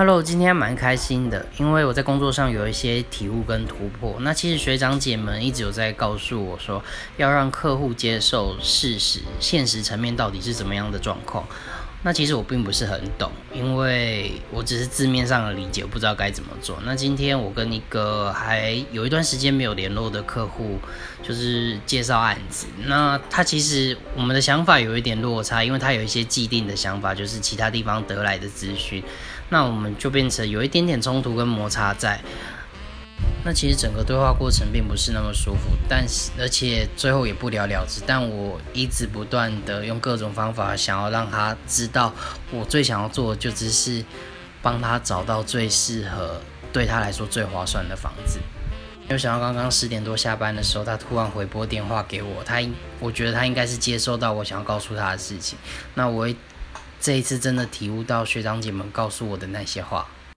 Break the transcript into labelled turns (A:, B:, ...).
A: Hello，今天蛮开心的，因为我在工作上有一些体悟跟突破。那其实学长姐们一直有在告诉我说，要让客户接受事实，现实层面到底是怎么样的状况。那其实我并不是很懂，因为我只是字面上的理解，不知道该怎么做。那今天我跟一个还有一段时间没有联络的客户，就是介绍案子。那他其实我们的想法有一点落差，因为他有一些既定的想法，就是其他地方得来的资讯。那我们就变成有一点点冲突跟摩擦在。那其实整个对话过程并不是那么舒服，但是而且最后也不了了之。但我一直不断的用各种方法，想要让他知道，我最想要做的就只是帮他找到最适合对他来说最划算的房子。没有想到刚刚十点多下班的时候，他突然回拨电话给我，他我觉得他应该是接收到我想要告诉他的事情。那我这一次真的体悟到学长姐们告诉我的那些话。